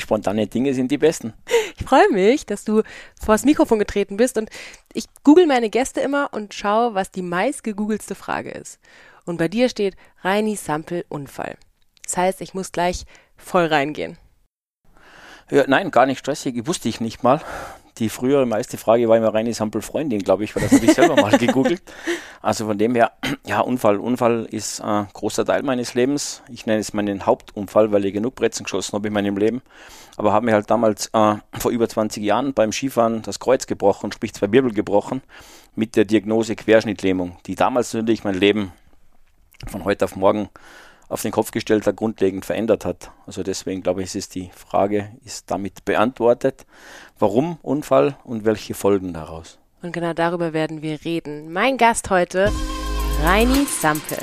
Spontane Dinge sind die besten. Ich freue mich, dass du vor das Mikrofon getreten bist und ich google meine Gäste immer und schaue, was die meist gegoogelste Frage ist. Und bei dir steht Reini Sampel Unfall. Das heißt, ich muss gleich voll reingehen. Ja, nein, gar nicht stressig. Wusste ich nicht mal. Die frühere meiste Frage war immer reine Sample-Freundin, glaube ich, weil das habe ich selber mal gegoogelt. Also von dem her, ja, Unfall. Unfall ist ein äh, großer Teil meines Lebens. Ich nenne es meinen Hauptunfall, weil ich genug Brezen geschossen habe in meinem Leben. Aber habe mir halt damals äh, vor über 20 Jahren beim Skifahren das Kreuz gebrochen, sprich zwei Wirbel gebrochen, mit der Diagnose Querschnittlähmung, die damals natürlich mein Leben von heute auf morgen auf den Kopf gestellt hat, grundlegend verändert hat. Also deswegen glaube ich, ist die Frage ist damit beantwortet. Warum Unfall und welche Folgen daraus? Und genau darüber werden wir reden. Mein Gast heute, Reini Sampel.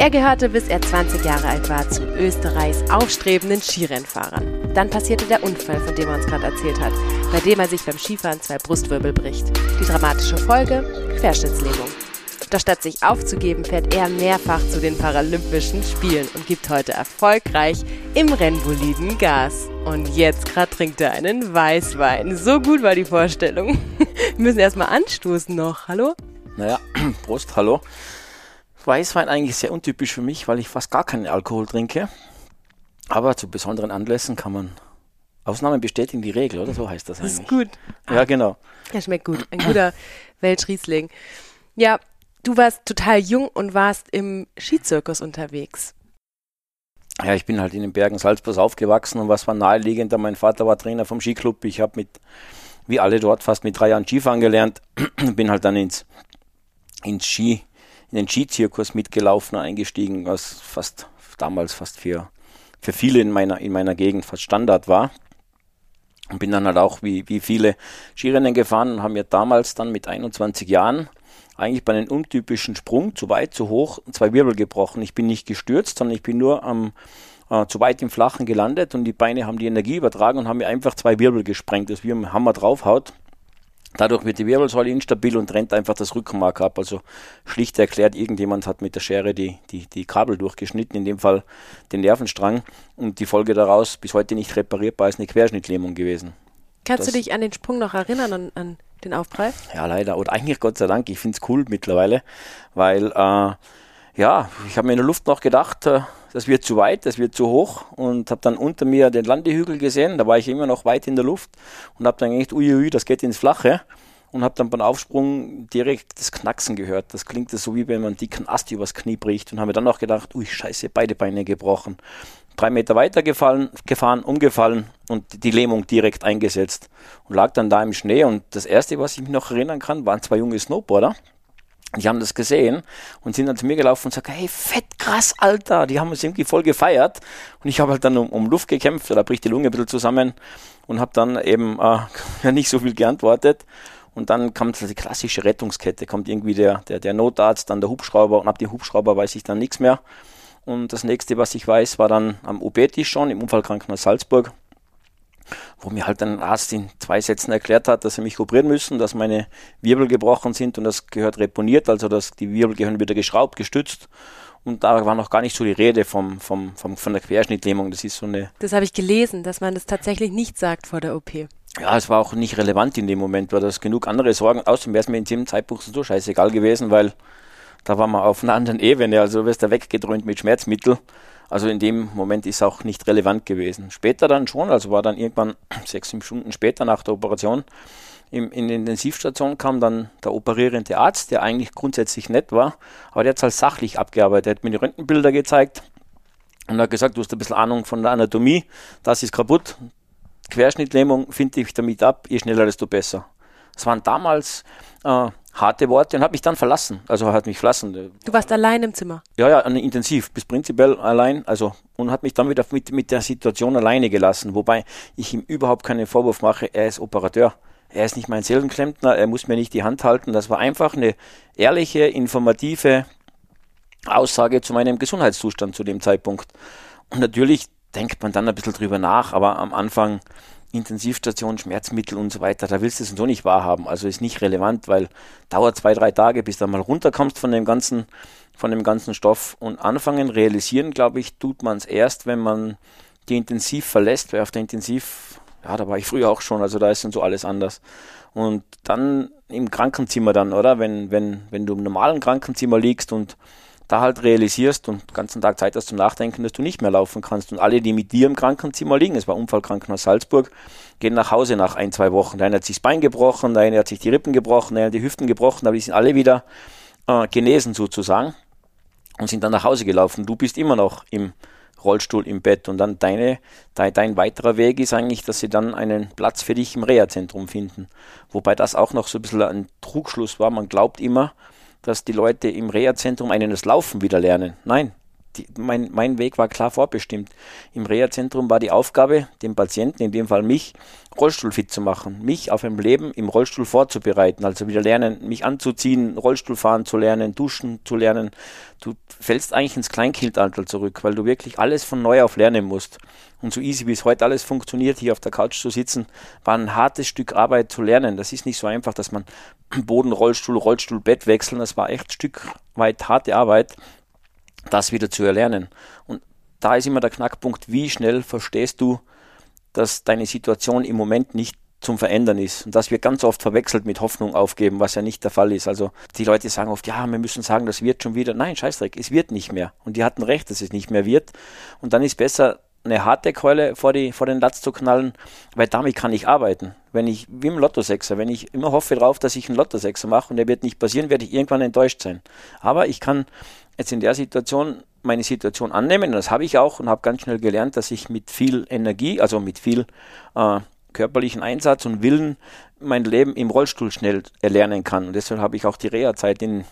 Er gehörte, bis er 20 Jahre alt war, zu Österreichs aufstrebenden Skirennfahrern. Dann passierte der Unfall, von dem er uns gerade erzählt hat, bei dem er sich beim Skifahren zwei Brustwirbel bricht. Die dramatische Folge? Querschnittslähmung. Doch statt sich aufzugeben, fährt er mehrfach zu den Paralympischen Spielen und gibt heute erfolgreich im Rennboliden Gas. Und jetzt gerade trinkt er einen Weißwein. So gut war die Vorstellung. Wir müssen erstmal anstoßen noch. Hallo? Naja, Prost, hallo. Weißwein eigentlich sehr untypisch für mich, weil ich fast gar keinen Alkohol trinke. Aber zu besonderen Anlässen kann man Ausnahmen bestätigen die Regel, oder so heißt das eigentlich. Das ist gut. Ja, genau. Er schmeckt gut. Ein guter Welschriesling. Ja, du warst total jung und warst im Skizirkus unterwegs. Ja, ich bin halt in den Bergen Salzburg aufgewachsen und was war naheliegender? Mein Vater war Trainer vom Skiclub. Ich habe mit, wie alle dort, fast mit drei Jahren Skifahren gelernt. bin halt dann ins, ins Ski, in den Skizirkus mitgelaufen, eingestiegen, was fast damals fast für, für viele in meiner, in meiner Gegend fast Standard war. Und bin dann halt auch wie, wie viele Skirennen gefahren und haben mir damals dann mit 21 Jahren eigentlich bei einem untypischen Sprung zu weit, zu hoch, zwei Wirbel gebrochen. Ich bin nicht gestürzt, sondern ich bin nur am äh, zu weit im Flachen gelandet und die Beine haben die Energie übertragen und haben mir einfach zwei Wirbel gesprengt, dass wie ein Hammer draufhaut. Dadurch wird die Wirbelsäule instabil und trennt einfach das Rückenmark ab. Also schlicht erklärt, irgendjemand hat mit der Schere die, die, die Kabel durchgeschnitten, in dem Fall den Nervenstrang. Und die Folge daraus, bis heute nicht reparierbar, ist eine Querschnittlähmung gewesen. Kannst das, du dich an den Sprung noch erinnern, an, an den Aufprall? Ja, leider. Oder eigentlich Gott sei Dank. Ich finde es cool mittlerweile, weil äh, ja, ich habe mir in der Luft noch gedacht, äh, das wird zu weit, das wird zu hoch und habe dann unter mir den Landehügel gesehen. Da war ich immer noch weit in der Luft und habe dann gedacht, uiui, das geht ins Flache und habe dann beim Aufsprung direkt das Knacksen gehört. Das klingt so wie wenn man einen dicken Ast übers Knie bricht und habe mir dann auch gedacht, ui, scheiße, beide Beine gebrochen drei Meter weiter gefallen, gefahren, umgefallen und die Lähmung direkt eingesetzt und lag dann da im Schnee. Und das erste, was ich mich noch erinnern kann, waren zwei junge Snowboarder. Die haben das gesehen und sind dann zu mir gelaufen und sagen, hey, fett krass, Alter. Die haben uns irgendwie voll gefeiert. Und ich habe halt dann um, um, Luft gekämpft, da bricht die Lunge ein bisschen zusammen und habe dann eben äh, nicht so viel geantwortet. Und dann kommt die klassische Rettungskette, kommt irgendwie der, der, der Notarzt, dann der Hubschrauber und ab dem Hubschrauber weiß ich dann nichts mehr. Und das nächste, was ich weiß, war dann am OP-Tisch schon im Unfallkrankenhaus Salzburg, wo mir halt ein Arzt in zwei Sätzen erklärt hat, dass sie mich operieren müssen, dass meine Wirbel gebrochen sind und das gehört reponiert, also dass die Wirbel gehören wieder geschraubt, gestützt. Und da war noch gar nicht so die Rede vom, vom, vom, von der Querschnittlähmung. Das ist so eine. Das habe ich gelesen, dass man das tatsächlich nicht sagt vor der OP. Ja, es war auch nicht relevant in dem Moment, weil das genug andere Sorgen. Außerdem wäre es mir in dem Zeitpunkt so scheißegal gewesen, weil da waren wir auf einer anderen Ebene, also wirst du weggedröhnt mit Schmerzmittel. Also in dem Moment ist auch nicht relevant gewesen. Später dann schon, also war dann irgendwann sechs, sieben Stunden später nach der Operation im, in die Intensivstation kam dann der operierende Arzt, der eigentlich grundsätzlich nett war, aber der hat es halt sachlich abgearbeitet. Er hat mir die Röntgenbilder gezeigt und hat gesagt, du hast ein bisschen Ahnung von der Anatomie, das ist kaputt, Querschnittlähmung finde ich damit ab, je schneller, desto besser. Das waren damals äh, harte Worte und hat mich dann verlassen. Also hat mich verlassen. Du warst allein im Zimmer? Ja, ja, intensiv, bis prinzipiell allein. Also und hat mich dann wieder mit, mit der Situation alleine gelassen. Wobei ich ihm überhaupt keinen Vorwurf mache. Er ist Operateur. Er ist nicht mein Seelenklempner. Er muss mir nicht die Hand halten. Das war einfach eine ehrliche, informative Aussage zu meinem Gesundheitszustand zu dem Zeitpunkt. Und natürlich denkt man dann ein bisschen drüber nach, aber am Anfang Intensivstation, Schmerzmittel und so weiter, da willst du es so nicht wahrhaben. Also ist nicht relevant, weil dauert zwei, drei Tage, bis du mal runterkommst von dem ganzen, von dem ganzen Stoff und anfangen, realisieren, glaube ich, tut man es erst, wenn man die Intensiv verlässt, weil auf der Intensiv, ja, da war ich früher auch schon, also da ist dann so alles anders. Und dann im Krankenzimmer dann, oder? Wenn, wenn, wenn du im normalen Krankenzimmer liegst und da halt realisierst und den ganzen Tag Zeit hast zum Nachdenken, dass du nicht mehr laufen kannst. Und alle, die mit dir im Krankenzimmer liegen, es war Unfallkrankenhaus Salzburg, gehen nach Hause nach ein, zwei Wochen. Der eine hat sich das Bein gebrochen, der eine hat sich die Rippen gebrochen, der eine hat die Hüften gebrochen, aber die sind alle wieder äh, genesen sozusagen und sind dann nach Hause gelaufen. Du bist immer noch im Rollstuhl im Bett und dann deine, dein, dein weiterer Weg ist eigentlich, dass sie dann einen Platz für dich im Reha-Zentrum finden. Wobei das auch noch so ein bisschen ein Trugschluss war. Man glaubt immer, dass die Leute im Reha-Zentrum einen das Laufen wieder lernen. Nein, die, mein, mein Weg war klar vorbestimmt. Im Reha-Zentrum war die Aufgabe, den Patienten, in dem Fall mich, Rollstuhlfit zu machen, mich auf ein Leben im Rollstuhl vorzubereiten, also wieder lernen, mich anzuziehen, Rollstuhl fahren zu lernen, duschen zu lernen. Du fällst eigentlich ins Kleinkindalter zurück, weil du wirklich alles von neu auf lernen musst. Und so easy wie es heute alles funktioniert, hier auf der Couch zu sitzen, war ein hartes Stück Arbeit zu lernen. Das ist nicht so einfach, dass man Boden, Rollstuhl, Rollstuhl, Bett wechseln. Das war echt ein Stück weit harte Arbeit das wieder zu erlernen. Und da ist immer der Knackpunkt, wie schnell verstehst du, dass deine Situation im Moment nicht zum Verändern ist. Und das wird ganz oft verwechselt mit Hoffnung aufgeben, was ja nicht der Fall ist. Also die Leute sagen oft, ja, wir müssen sagen, das wird schon wieder. Nein, Scheißdreck, es wird nicht mehr. Und die hatten recht, dass es nicht mehr wird. Und dann ist besser, eine harte Keule vor, die, vor den Latz zu knallen, weil damit kann ich arbeiten. Wenn ich, wie im Lottosechser, wenn ich immer hoffe darauf, dass ich einen Lottosechser mache und der wird nicht passieren, werde ich irgendwann enttäuscht sein. Aber ich kann jetzt in der Situation meine Situation annehmen. Und das habe ich auch und habe ganz schnell gelernt, dass ich mit viel Energie, also mit viel äh, körperlichen Einsatz und Willen mein Leben im Rollstuhl schnell erlernen kann. Und deshalb habe ich auch die Reha-Zeit in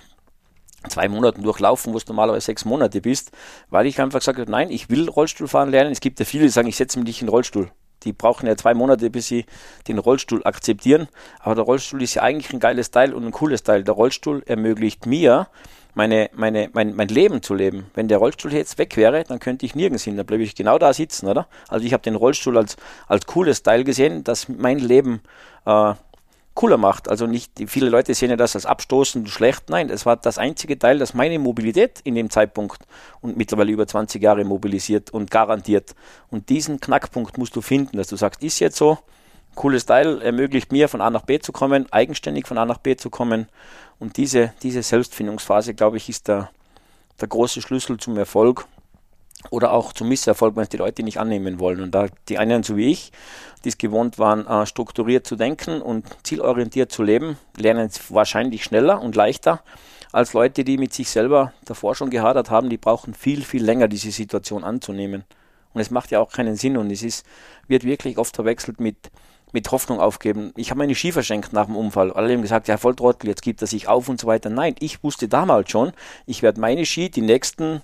zwei Monaten durchlaufen, wo du normalerweise sechs Monate bist, weil ich einfach gesagt habe, nein, ich will Rollstuhl fahren lernen. Es gibt ja viele, die sagen, ich setze mich nicht in den Rollstuhl. Die brauchen ja zwei Monate, bis sie den Rollstuhl akzeptieren. Aber der Rollstuhl ist ja eigentlich ein geiles Teil und ein cooles Teil. Der Rollstuhl ermöglicht mir, meine, meine, mein, mein Leben zu leben. Wenn der Rollstuhl jetzt weg wäre, dann könnte ich nirgends hin, dann bleibe ich genau da sitzen, oder? Also ich habe den Rollstuhl als, als cooles Teil gesehen, das mein Leben äh, cooler macht. Also nicht, viele Leute sehen ja das als abstoßend schlecht. Nein, es war das einzige Teil, das meine Mobilität in dem Zeitpunkt und mittlerweile über 20 Jahre mobilisiert und garantiert. Und diesen Knackpunkt musst du finden, dass du sagst, ist jetzt so, cooles Teil, ermöglicht mir von A nach B zu kommen, eigenständig von A nach B zu kommen und diese, diese Selbstfindungsphase, glaube ich, ist der, der große Schlüssel zum Erfolg oder auch zum Misserfolg, wenn es die Leute nicht annehmen wollen. Und da die einen, so wie ich, die es gewohnt waren, äh, strukturiert zu denken und zielorientiert zu leben, lernen es wahrscheinlich schneller und leichter als Leute, die mit sich selber davor schon gehadert haben, die brauchen viel, viel länger, diese Situation anzunehmen. Und es macht ja auch keinen Sinn und es ist, wird wirklich oft verwechselt mit, mit Hoffnung aufgeben. Ich habe meine Ski verschenkt nach dem Unfall. Alle haben gesagt, ja, Volltrottel, jetzt gibt er sich auf und so weiter. Nein, ich wusste damals schon, ich werde meine Ski die nächsten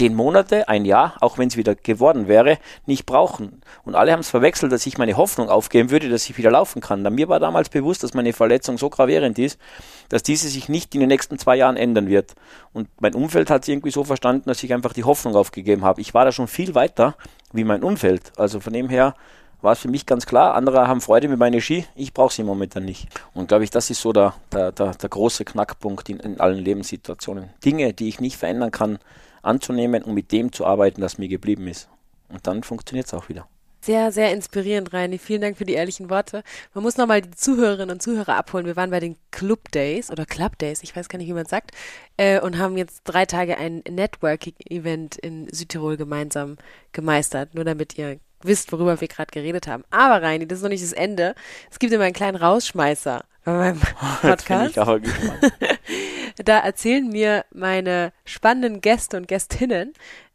zehn Monate, ein Jahr, auch wenn es wieder geworden wäre, nicht brauchen. Und alle haben es verwechselt, dass ich meine Hoffnung aufgeben würde, dass ich wieder laufen kann. Da mir war damals bewusst, dass meine Verletzung so gravierend ist, dass diese sich nicht in den nächsten zwei Jahren ändern wird. Und mein Umfeld hat es irgendwie so verstanden, dass ich einfach die Hoffnung aufgegeben habe. Ich war da schon viel weiter wie mein Umfeld. Also von dem her war es für mich ganz klar. Andere haben Freude mit meinen Ski, ich brauche sie momentan nicht. Und glaube ich, das ist so der, der, der, der große Knackpunkt in, in allen Lebenssituationen. Dinge, die ich nicht verändern kann, anzunehmen und mit dem zu arbeiten, das mir geblieben ist. Und dann funktioniert es auch wieder. Sehr, sehr inspirierend, Reini. Vielen Dank für die ehrlichen Worte. Man muss nochmal die Zuhörerinnen und Zuhörer abholen. Wir waren bei den Club Days oder Club Days, ich weiß gar nicht, wie man es sagt, äh, und haben jetzt drei Tage ein Networking-Event in Südtirol gemeinsam gemeistert, nur damit ihr wisst, worüber wir gerade geredet haben. Aber Reini, das ist noch nicht das Ende. Es gibt immer einen kleinen Rausschmeißer bei meinem Podcast. da erzählen mir meine spannenden Gäste und Gästinnen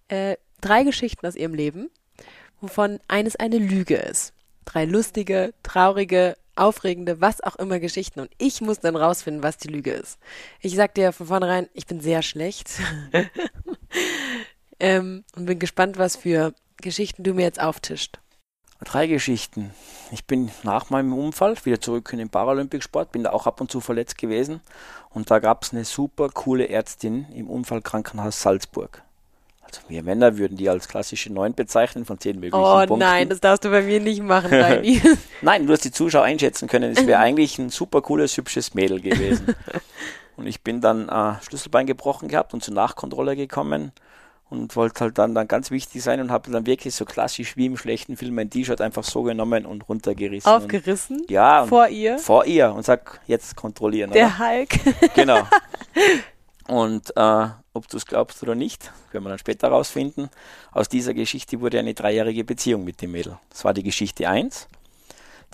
äh, drei Geschichten aus ihrem Leben, wovon eines eine Lüge ist. Drei lustige, traurige, aufregende, was auch immer Geschichten. Und ich muss dann rausfinden, was die Lüge ist. Ich sag dir von vornherein, ich bin sehr schlecht. ähm, und bin gespannt, was für Geschichten du mir jetzt auftischt. Drei Geschichten. Ich bin nach meinem Unfall wieder zurück in den Paralympicsport, bin da auch ab und zu verletzt gewesen und da gab es eine super coole Ärztin im Unfallkrankenhaus Salzburg. Also wir Männer würden die als klassische Neun bezeichnen von zehn möglichen oh, Punkten. Oh nein, das darfst du bei mir nicht machen, Dani. nein, du hast die Zuschauer einschätzen können. Es wäre eigentlich ein super cooles, hübsches Mädel gewesen. und ich bin dann äh, Schlüsselbein gebrochen gehabt und zur Nachkontrolle gekommen und wollte halt dann, dann ganz wichtig sein und habe dann wirklich so klassisch wie im schlechten Film mein T-Shirt einfach so genommen und runtergerissen. Aufgerissen? Und, ja. Vor ihr? Vor ihr und sag, jetzt kontrollieren. Der oder? Hulk. Genau. Und äh, ob du es glaubst oder nicht, werden wir dann später rausfinden. Aus dieser Geschichte wurde eine dreijährige Beziehung mit dem Mädel. Das war die Geschichte 1.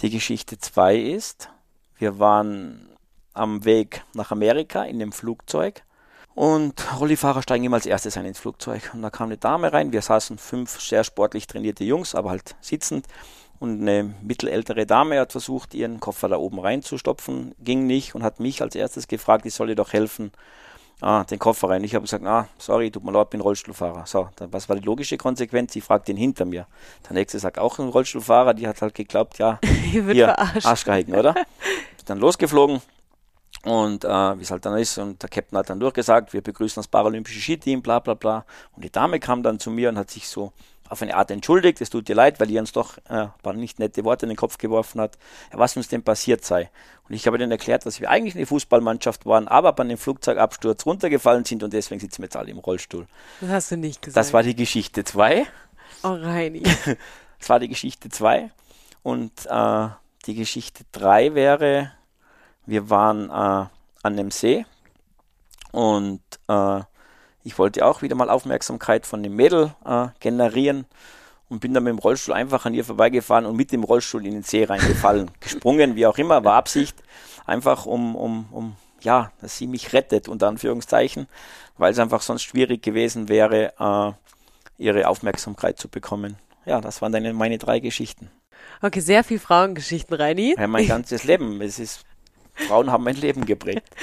Die Geschichte 2 ist, wir waren am Weg nach Amerika in dem Flugzeug und Rollifahrer steigen immer als erstes ein ins Flugzeug. Und da kam eine Dame rein, wir saßen fünf sehr sportlich trainierte Jungs, aber halt sitzend. Und eine mittelältere Dame hat versucht, ihren Koffer da oben reinzustopfen, ging nicht und hat mich als erstes gefragt, ich soll ihr doch helfen, ah, den Koffer rein. Ich habe gesagt, ah, sorry, tut mir leid, bin Rollstuhlfahrer. So, dann, was war die logische Konsequenz? Sie fragt den hinter mir. Der nächste sagt auch ein Rollstuhlfahrer, die hat halt geglaubt, ja, Hier. Arschgeheigen, oder? Ist dann losgeflogen und äh, wie es halt dann ist, und der Captain hat dann durchgesagt, wir begrüßen das paralympische Skiteam, bla bla bla. Und die Dame kam dann zu mir und hat sich so auf eine Art entschuldigt, es tut dir leid, weil ihr uns doch äh, ein paar nicht nette Worte in den Kopf geworfen hat, ja, was uns denn passiert sei. Und ich habe dann erklärt, dass wir eigentlich eine Fußballmannschaft waren, aber bei einem Flugzeugabsturz runtergefallen sind und deswegen sitzen wir jetzt alle im Rollstuhl. Das hast du nicht gesagt. Das war die Geschichte 2. Oh, Reini. Das war die Geschichte 2. Und äh, die Geschichte 3 wäre, wir waren äh, an einem See und äh, ich wollte auch wieder mal Aufmerksamkeit von dem Mädel äh, generieren und bin dann mit dem Rollstuhl einfach an ihr vorbeigefahren und mit dem Rollstuhl in den See reingefallen. Gesprungen, wie auch immer, war Absicht. Einfach um, um, um, ja, dass sie mich rettet, unter Anführungszeichen, weil es einfach sonst schwierig gewesen wäre, äh, ihre Aufmerksamkeit zu bekommen. Ja, das waren dann meine drei Geschichten. Okay, sehr viel Frauengeschichten, Reini. Ja, mein ganzes Leben. Es ist, Frauen haben mein Leben geprägt.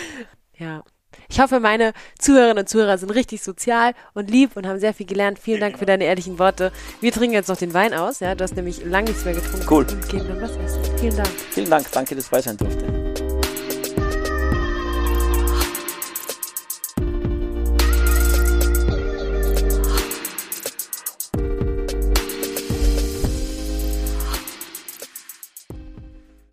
Ja. Ich hoffe, meine Zuhörerinnen und Zuhörer sind richtig sozial und lieb und haben sehr viel gelernt. Vielen Dank für deine ehrlichen Worte. Wir trinken jetzt noch den Wein aus. Ja, du hast nämlich lange nichts mehr getrunken. Cool. Und gehen dann was essen. Vielen Dank. Vielen Dank, danke, dass ich dabei sein durfte.